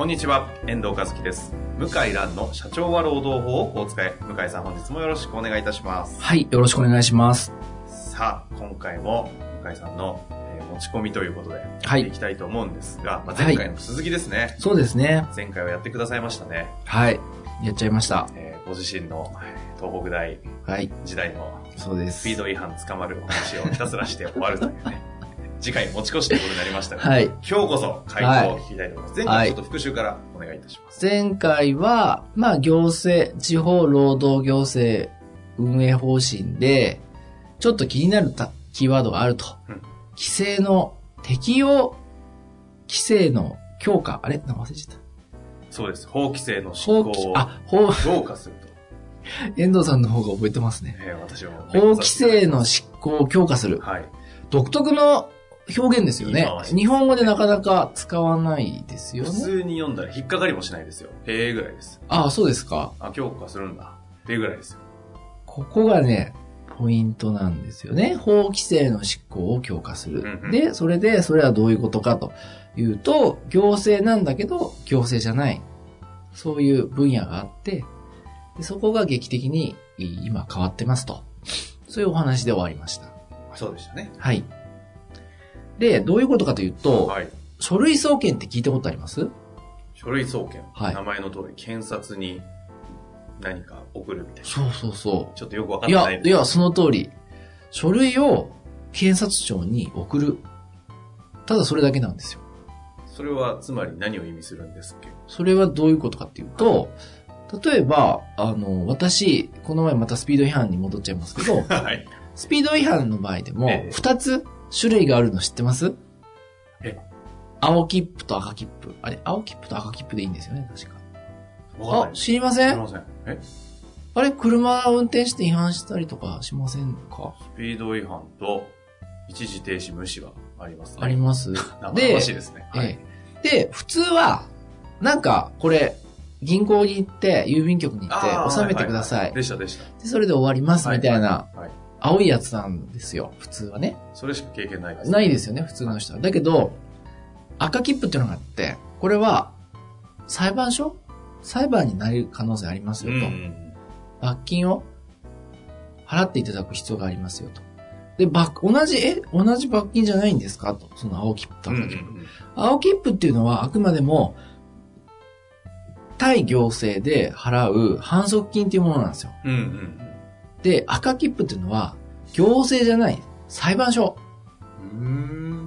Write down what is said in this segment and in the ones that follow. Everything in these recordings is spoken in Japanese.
こんにちは、遠藤和樹です。向井蘭の社長は労働法をこう使え。向井さん本日もよろしくお願いいたします。はい、よろしくお願いします。さあ、今回も向井さんの、えー持ち込みということで、はいいきたいと思うんですが、まあ、前回の続きですね、そうですね。前回はやってくださいましたね。はい。やっちゃいました。えーご自身のえー東北大はい。時代のそうです。スピード違反捕まるお話をひたすらして終わるというね。次回持ち越しということになりましたが、はい。今日こそ回答を聞きたいと思います。前回ちょっと復習からお願いいたします。前回は、まあ、行政、地方労働行政運営方針で、ちょっと気になるたキーワードがあると。うん規制の適用、規制の強化、あれ？なんか忘れちゃった。そうです。法規制の執行を、あ、法、強化すると。遠藤さんの方が覚えてますね。えー私も。法規制の執行を強化する。はい。独特の表現ですよね日本語でなかなか使わないですよ普ね。通に読んだら引っかかりもしないですよ。へえぐらいです。ああ、そうですか。あ、強化するんだ。っていうぐらいですよ。ここがね、ポイントなんですよね。法規制の執行を強化する。うんうんで、それで、それはどういうことかというと、行政なんだけど、行政じゃない。そういう分野があって、でそこが劇的にい今変わってますと。そういうお話で終わりました。そうでしたね。はい。で、どういうことかというと、はい。書類送検って聞いたことあります？書類送検。はい名前の通り、検察に何か送るみたいな。そうそうそう。ちょっとよくわかっいや、てないいや、その通り。書類を検察庁に送る。ただそれだけなんですよ。それは、つまり何を意味するんですっけ？それはどういうことかっていうと、例えば、あの、私、この前またスピード違反に戻っちゃいますけど、はい。スピード違反の場合でもええ、二つ種類があるの知ってます？え？青切符と赤切符。あれ、青切符と赤切符でいいんですよね、確か。かんな、い。知りません？すいません。え？あれ、車運転して違反したりとかしませんか？スピード違反と一時停止無視はありますね。あります。生々しいですね。はい。ええで、普通は、なんか、これ、銀行に行って、郵便局に行あーって、納めてください。ははでしたでした。で、それで終わります、みたいな、はい。はい青いやつなんですよ、普通はね。それしか経験ないです。ないですよね、普通の人は。だけど、赤切符っていうのがあって、これは、裁判所？裁判になる可能性ありますよと。罰金を払っていただく必要がありますよと。で、罰、同じ、え、同じ罰金じゃないんですか？と。その青切符とうん。うん赤切符。うん青切符っていうのはあくまでも、対行政で払う反則金っていうものなんですよ。うんうんで、赤切符っていうのは、行政じゃない、裁判所。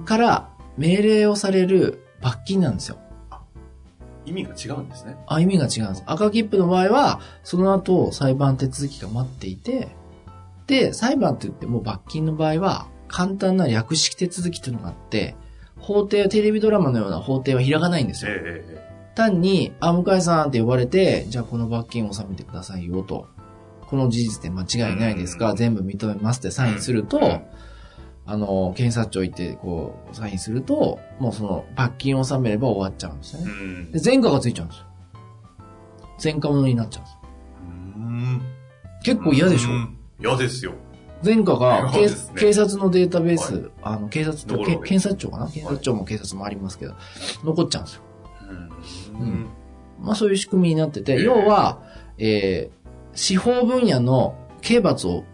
から命令をされる罰金なんですよ。意味が違うんですね。あ、意味が違うんです。赤切符の場合は、その後裁判手続きが待っていて、で、裁判って言っても罰金の場合は、簡単な略式手続きっていうのがあって、法廷はテレビドラマのような法廷は開かないんですよ。ええええ単に、あ、向井さんって呼ばれて、じゃあこの罰金を納めてくださいよと。この事実で間違いないですか、うん。全部認めますってサインすると、うん。あの、検察庁行って、こう、サインすると、もうその、罰金を納めれば終わっちゃうんですよね。うん。で、前科がついちゃうんですよ。前科者になっちゃうんですよ。うん。結構嫌でしょ、うん。嫌ですよ。前科が、警察のデータベース、はい。あの、警察と、検察庁かな？検察庁も警察もありますけど、残っちゃうんですよ。うん。うん。まあそういう仕組みになってて、ええ。要は、えー司法分野の刑罰を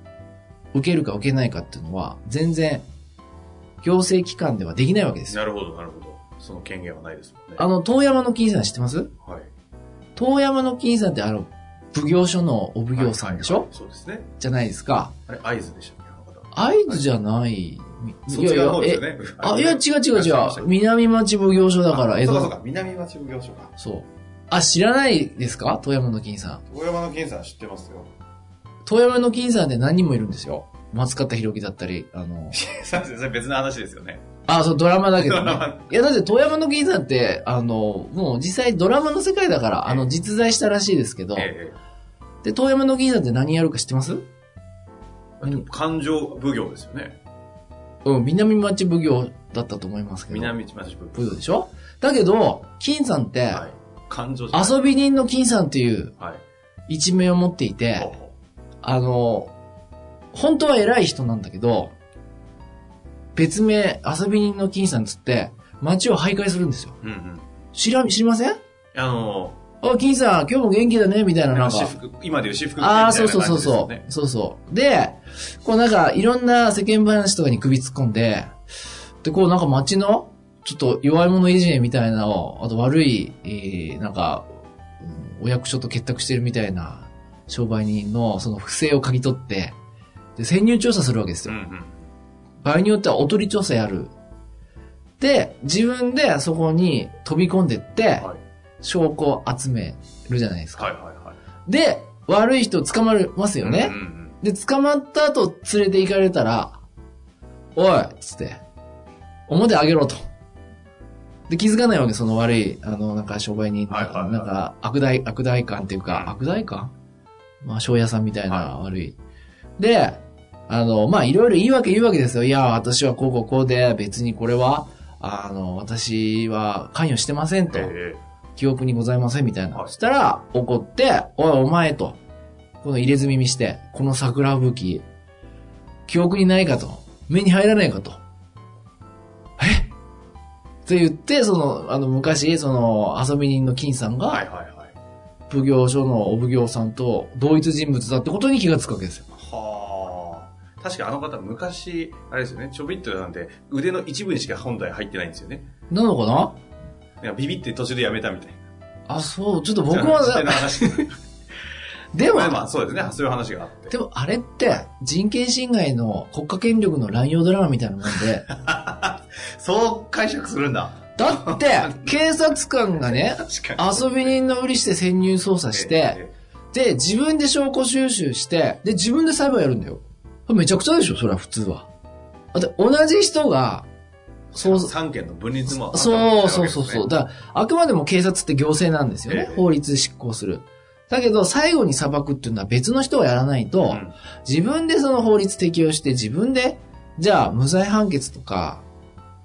受けるか受けないかっていうのは、全然、行政機関ではできないわけですよ。なるほど、なるほど。その権限はないですもんね。あの、遠山の金さん知ってます？はい。遠山の金さんってあの、奉行所のお奉行さんでしょ、はいはいそうですね。じゃないですか。あれ、合図でしたっけ？合図じゃない。そっち側の方ですよえ、ね。あ、いや違う違う違う。み南町奉行所だから、江戸。そうかそうか、南町奉行所か。そう。あ、知らないですか？遠山の金さん。大山の金さん知ってますよ。遠山の金さんって何人もいるんですよ。松方弘樹だったり、あの、別の話ですよね。あ、そう、ドラマだけどね。いや、だって、遠山の銀さんって、あの、もう実際ドラマの世界だから、あの、ええ実在したらしいですけど、えで、遠山の銀さんって何やるか知ってます？え感情奉行ですよね。うん、南町奉行だったと思いますけど。南町奉行。奉行でしょ？だけど、金さんって、はい。感情遊び人の金さんっていうはい。一面を持っていて、ほあの、本当は偉い人なんだけど、別名、遊び人の金さんつって、街を徘徊するんですよ。う。うんうん。知ら、知りません？あの、あ、金さん、今日も元気だね、みたいな、なんか。今でいう私服ああ、そうそうそううそう。そうそう。で、こうなんか、いろんな世間話とかに首突っ込んで、で、こうなんか街の、ちょっと弱い者いじめみたいなのを、あと悪い、えー、なんか、うんお役所と結託してるみたいな商売人のその不正を嗅ぎ取って、で、潜入調査するわけですよ。うんうん。場合によってはおとり調査やる。で、自分でそこに飛び込んでって、はい。証拠を集めるじゃないですか。はいはいはい。で、悪い人捕まりますよね。うんうんうんで、捕まった後連れて行かれたら、おいつって、表あげろと。で、気づかないわけ、その悪い、あの、なんか商売人、はいはいはいなんか悪大、悪大感っていうか、うん悪大感？まあ、商屋さんみたいなは悪い。で、あの、まあ、いろいろ言い訳言うわけですよ。いや、私はこうこうこうで、別にこれは、あの、私は関与してませんと。え記憶にございませんみたいな。はいそしたら、怒って、おいお前と、この入れ墨見して、この桜吹雪、記憶にないかと、目に入らないかと。えって言って、その、あの、昔、その、遊び人の金さんえはが、いはいはい。奉行所のお奉行さんと同一人物だってことに気がつくわけですよ。はあ。確かあの方昔、あれですよね、ちょびっとなんて腕の一部にしか本体入ってないんですよね。なのかな？なんかビビって途中でやめたみたいな。あ、そう、ちょっと僕は、話。でも、まあまあそうですね、そういう話があって。でもあれって、人権侵害の国家権力の乱用ドラマみたいなもんで、そう解釈するんだ。だって、警察官がね。遊び人のふりして潜入捜査して、えで、自分で証拠収集して、で、自分で裁判やるんだよ。めちゃくちゃでしょ、それは普通は。だって、同じ人が、そう、三件の分立も。そうそうそうそう。だだから、あくまでも警察って行政なんですよね。ええ法律執行する。だけど、最後に裁くっていうのは別の人がやらないと、うん自分でその法律適用して、自分で、じゃあ、無罪判決とか、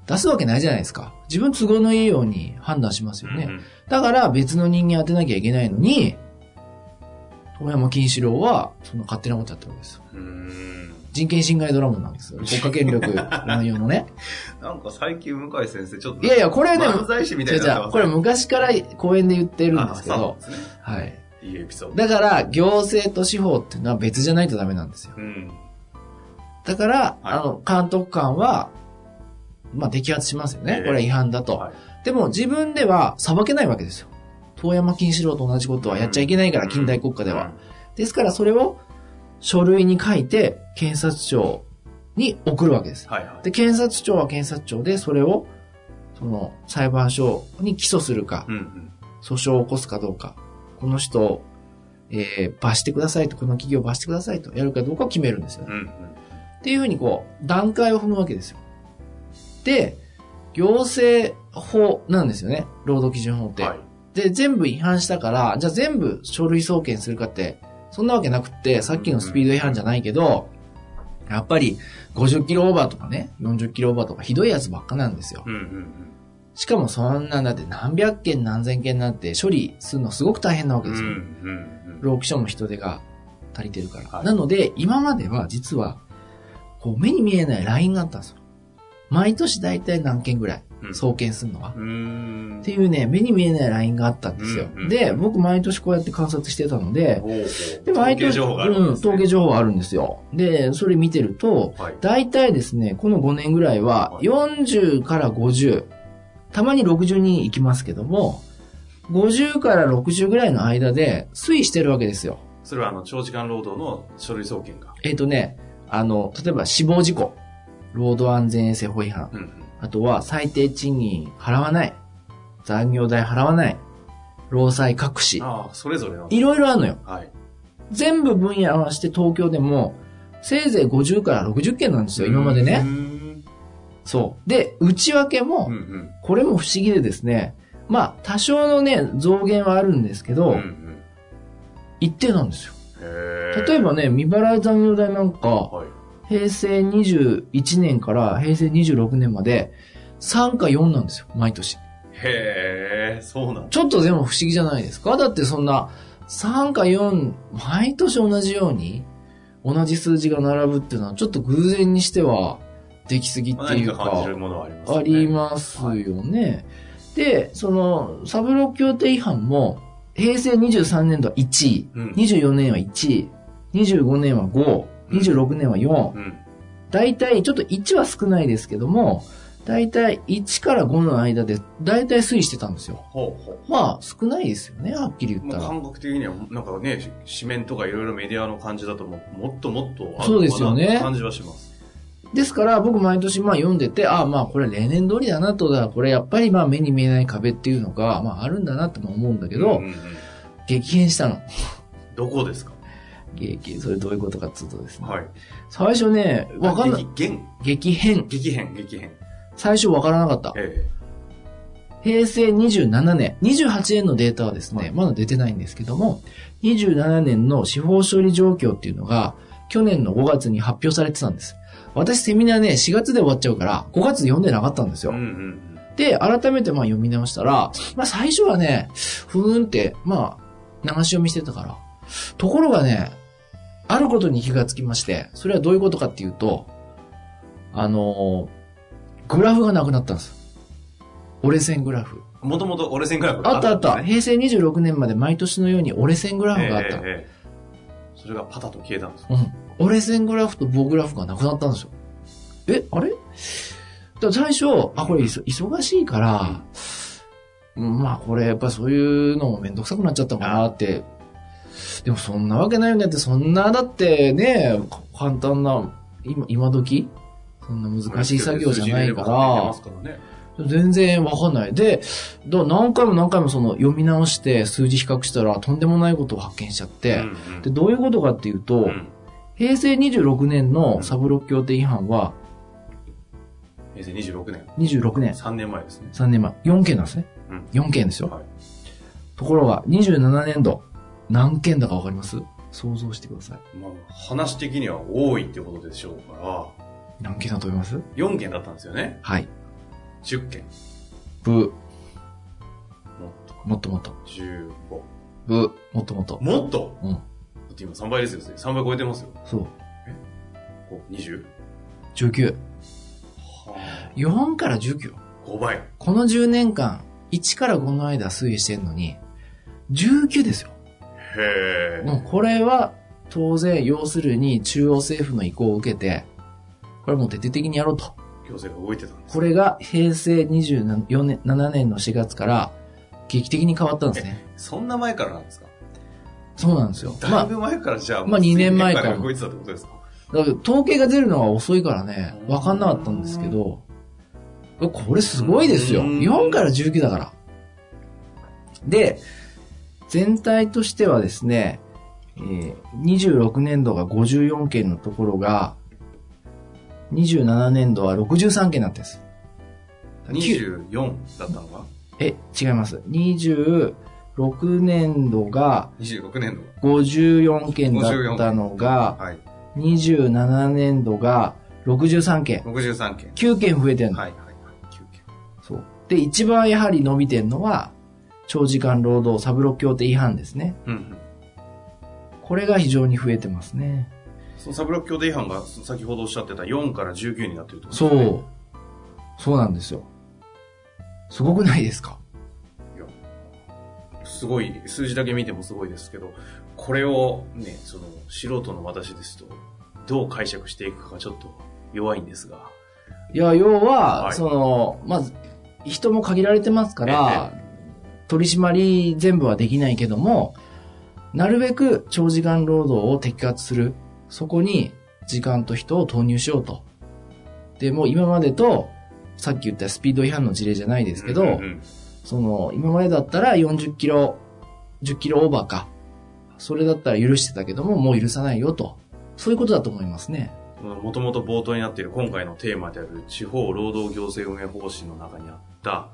出すわけないじゃないですか。自分都合のいいように判断しますよね。うんだから別の人間当てなきゃいけないのに、遠山金四郎は、その勝手なことやってるわけですよ。人権侵害ドラマなんですよ。国家権力乱用のね。なんか最近向井先生ちょっと。いやいや、これね、漫才師みた違いなこれ昔から講演で言ってるんですけどね。はい。いいエピソード。だから、行政と司法っていうのは別じゃないとダメなんですよ。うん。だから、はいあの、監督官は、まあ、摘発しますよねえ。えこれは違反だと。はいでも、自分では裁けないわけですよ。遠山金四郎と同じことはやっちゃいけないから、うん近代国家では。ですから、それを書類に書いて、検察庁に送るわけです。はいはい。で、検察庁は検察庁で、それを、その、裁判所に起訴するかう、んうん。訴訟を起こすかどうか、この人を、えー、罰してくださいと、この企業を罰してくださいと、やるかどうかを決めるんですよね。うんうん。っていうふうにこう、段階を踏むわけですよ。で、行政法なんですよね。労働基準法って。はい。で、全部違反したから、じゃあ全部書類送検するかって、そんなわけなくって、さっきのスピード違反じゃないけど、やっぱり50キロオーバーとかね、40キロオーバーとかひどいやつばっかなんですよ。うんうんしかもそんなんだって何百件何千件なんて処理するのすごく大変なわけうん。うですよ。んうん労基署も人手が足りてるから。はいなので、今までは実は、こう目に見えないラインがあったんですよ。毎年大体何件ぐらいうん。送検するのは。うーん。っていうね、目に見えないラインがあったんですよ。うんうんで、僕毎年こうやって観察してたので、で、毎年、統計情報があるんうん、ですね統計情報があるんですよ。で、それ見てると、はい。大体ですね、この5年ぐらいははい40から50、たまに60に行きますけども、50から60ぐらいの間で推移してるわけですよ。それはあの、長時間労働の書類送検が。えっ、とね、あの、例えば死亡事故、労働安全衛生法違反、うんうん。あとは最低賃金払わない、残業代払わない、労災隠し、ああ、それぞれの。いろいろあるのよ。はい。全部分野合わせて東京でも、せいぜい50から60件なんですよ、今までね。んそう。で、内訳も、うんうん。これも不思議でですね、まあ、多少のね、増減はあるんですけど、うんうん。一定なんですよ。例えば、ね、未払い残業代なんか、はい。平成21年から平成26年まで、3か4なんですよ、毎年。へえ、そうなんだ。ちょっとでも不思議じゃないですか？だってそんな、3か4、毎年同じように、同じ数字が並ぶっていうのは、ちょっと偶然にしては、できすぎっまあていうか何か感じ、るものはありますよね。ありますよね。で、その、サブロ協定違反も、平成23年度は1位、うん24年は1位、25年は5、26年は4、うん。大体、ちょっと1は少ないですけども、大体1から5の間で、大体推移してたんですよ。ほうほう。まあ、少ないですよね、はっきり言ったら。感覚的には、なんかね、紙面とかいろいろメディアの感じだとも、もっともっとあるそうですよねのかな感じはします。ですから、僕毎年まあ読んでて、ああまあこれ例年通りだなと、だからこれやっぱりまあ目に見えない壁っていうのが、まああるんだなっても思うんだけど、うんうんうん激変したの。どこですか？激、それどういうことかっつうとですね。はい。最初ね、わかんない。激減激変。激変、激変。最初わからなかった。え平成27年、28年のデータはですね、はいまだ出てないんですけども、27年の司法処理状況っていうのが、去年の5月に発表されてたんです。私セミナーね、4月で終わっちゃうから、5月で読んでなかったんですよ。えうんうんで、改めてまあ読み直したら、まあ最初はね、ふーんって、まあ、流し読みしてたから。ところがね、あることに気がつきまして、それはどういうことかっていうと、あのーグラフがなくなったんです。折れ線グラフ。うん。もともと折れ線グラフあったあった。平成26年まで毎年のように折れ線グラフがあったの。ええええそれがパタッと消えたんです。うん。折れ線グラフと棒グラフがなくなったんですよ。え、あれ？だ最初、あ、これ忙しいから、うんまあこれやっぱそういうのもめんどくさくなっちゃったのかなって。でもそんなわけないよねって、そんなだってね、簡単な、今、今時？そんな難しい作業じゃないから。全然わかんない。で、何回も何回もその読み直して数字比較したらとんでもないことを発見しちゃって、うんうんで、どういうことかっていうと、うん平成26年のサブロック協定違反は、平成26年。26年、3年前ですね。3年前、4件なんですね。うん4件ですよ。はい。ところが、27年度、何件だかわかります？想像してください。まあ、話的には多いってことでしょうか何件だと思います？ら、4件だったんですよね。はい。10件。ブもっと。もっともっと。15。ブもっともっと。もっと？うん。だって今3倍ですよ。3倍超えてますよ。そう。こう 20? 19。は4から19。あ。5倍。この10年間、1から5の間推移してんのに、19ですよ。へえ。もうこれは、当然、要するに中央政府の意向を受けて、これもう徹底的にやろうと。行政が動いてたんです。これが平成24年、7年の4月から劇的に変わったんですね。そんな前からなんですか？そうなんですよ。まあ、だいぶ前からじゃあ、まあ二年前から動いてたってことですか？だから統計が出るのが遅いからね、わかんなかったんですけど、これすごいですよ。うん4から19だから。で、全体としてはですね、えー26年度が54件のところが、27年度は63件になってるんです。24だったのが？え、違います。26年度が26年54件だったのが度。、はい。27年度が63件。63件。9件増えてんの。はいはいはい。9件。そう。で、一番やはり伸びてんのは、長時間労働サブロック協定違反ですね。うんうん。これが非常に増えてますね。そのサブロック協定違反が先ほどおっしゃってた4から19になってるってことそですね。う。そうなんですよ。すごくないですか？いや、すごい、数字だけ見てもすごいですけど、これをね、その、素人の私ですと、どう解釈していくかがちょっと弱いんですが。いや、要は、はいその、まず、人も限られてますから、取り締まり全部はできないけども、なるべく長時間労働を摘発する。そこに時間と人を投入しようと。で、もう今までと、さっき言ったスピード違反の事例じゃないですけど、うんうんその、今までだったら40キロ、10キロオーバーか。それだったら許してたけども、もう許さないよと。そういうことだと思いますね。もともと冒頭になっている今回のテーマである地方労働行政運営方針の中にあった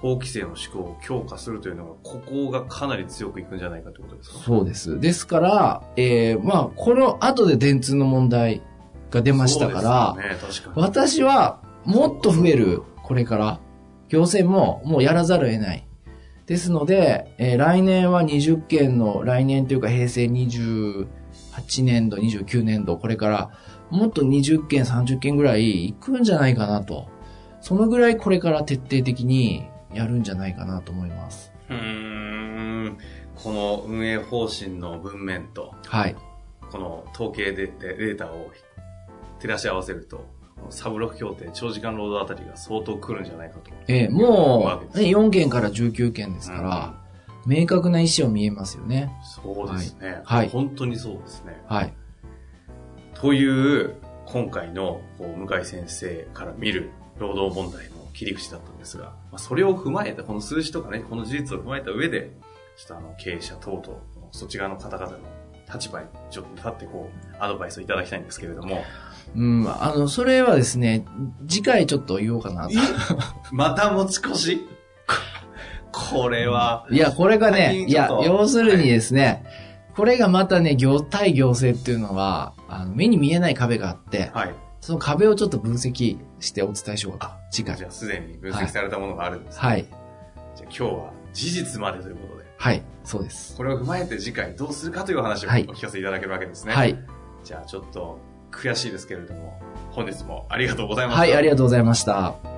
法規制の施行を強化するというのが、ここがかなり強くいくんじゃないかということですか？そうです。ですから、えー、まあ、この後で電通の問題が出ましたから、ね、確かに。私はもっと増える、これから。行政ももうやらざるを得ない。ですので、えー来年は20件の、来年というか平成28年度、29年度、これからもっと20件、30件ぐらい行くんじゃないかなと。そのぐらいこれから徹底的にやるんじゃないかなと思います。うーん。この運営方針の文面と、はい。この統計でデデータを照らし合わせると、サブロック協定、長時間労働あたりが相当来るんじゃないかと。えー思うもう、ね、4件から19件ですから、明確な意思を見えますよね。そうですね。はい本当にそうですね。はい。という、今回の向井先生から見る労働問題の切り口だったんですが、まあ、それを踏まえた、この数字とかね、この事実を踏まえた上で、ちょっとあの、経営者等々、そっち側の方々の立場にちょっと立ってこう、アドバイスをいただきたいんですけれども、うん、あの、それはですね、次回ちょっと言おうかなと。また持ち越し？これは、いや、これがね、いや要するにですね、これがまたね、業、対行政っていうのは、あの目に見えない壁があって、はい。その壁をちょっと分析してお伝えしようか。次回じ。ゃあすでに分析されたものがあるんですね、はい。じゃあ今日は事実までということで、はい。そうです。これを踏まえて次回どうするかというお話をおはい聞かせいただけるわけですね。はい。じゃあちょっと悔しいですけれども、本日もありがとうございました。はい、ありがとうございました。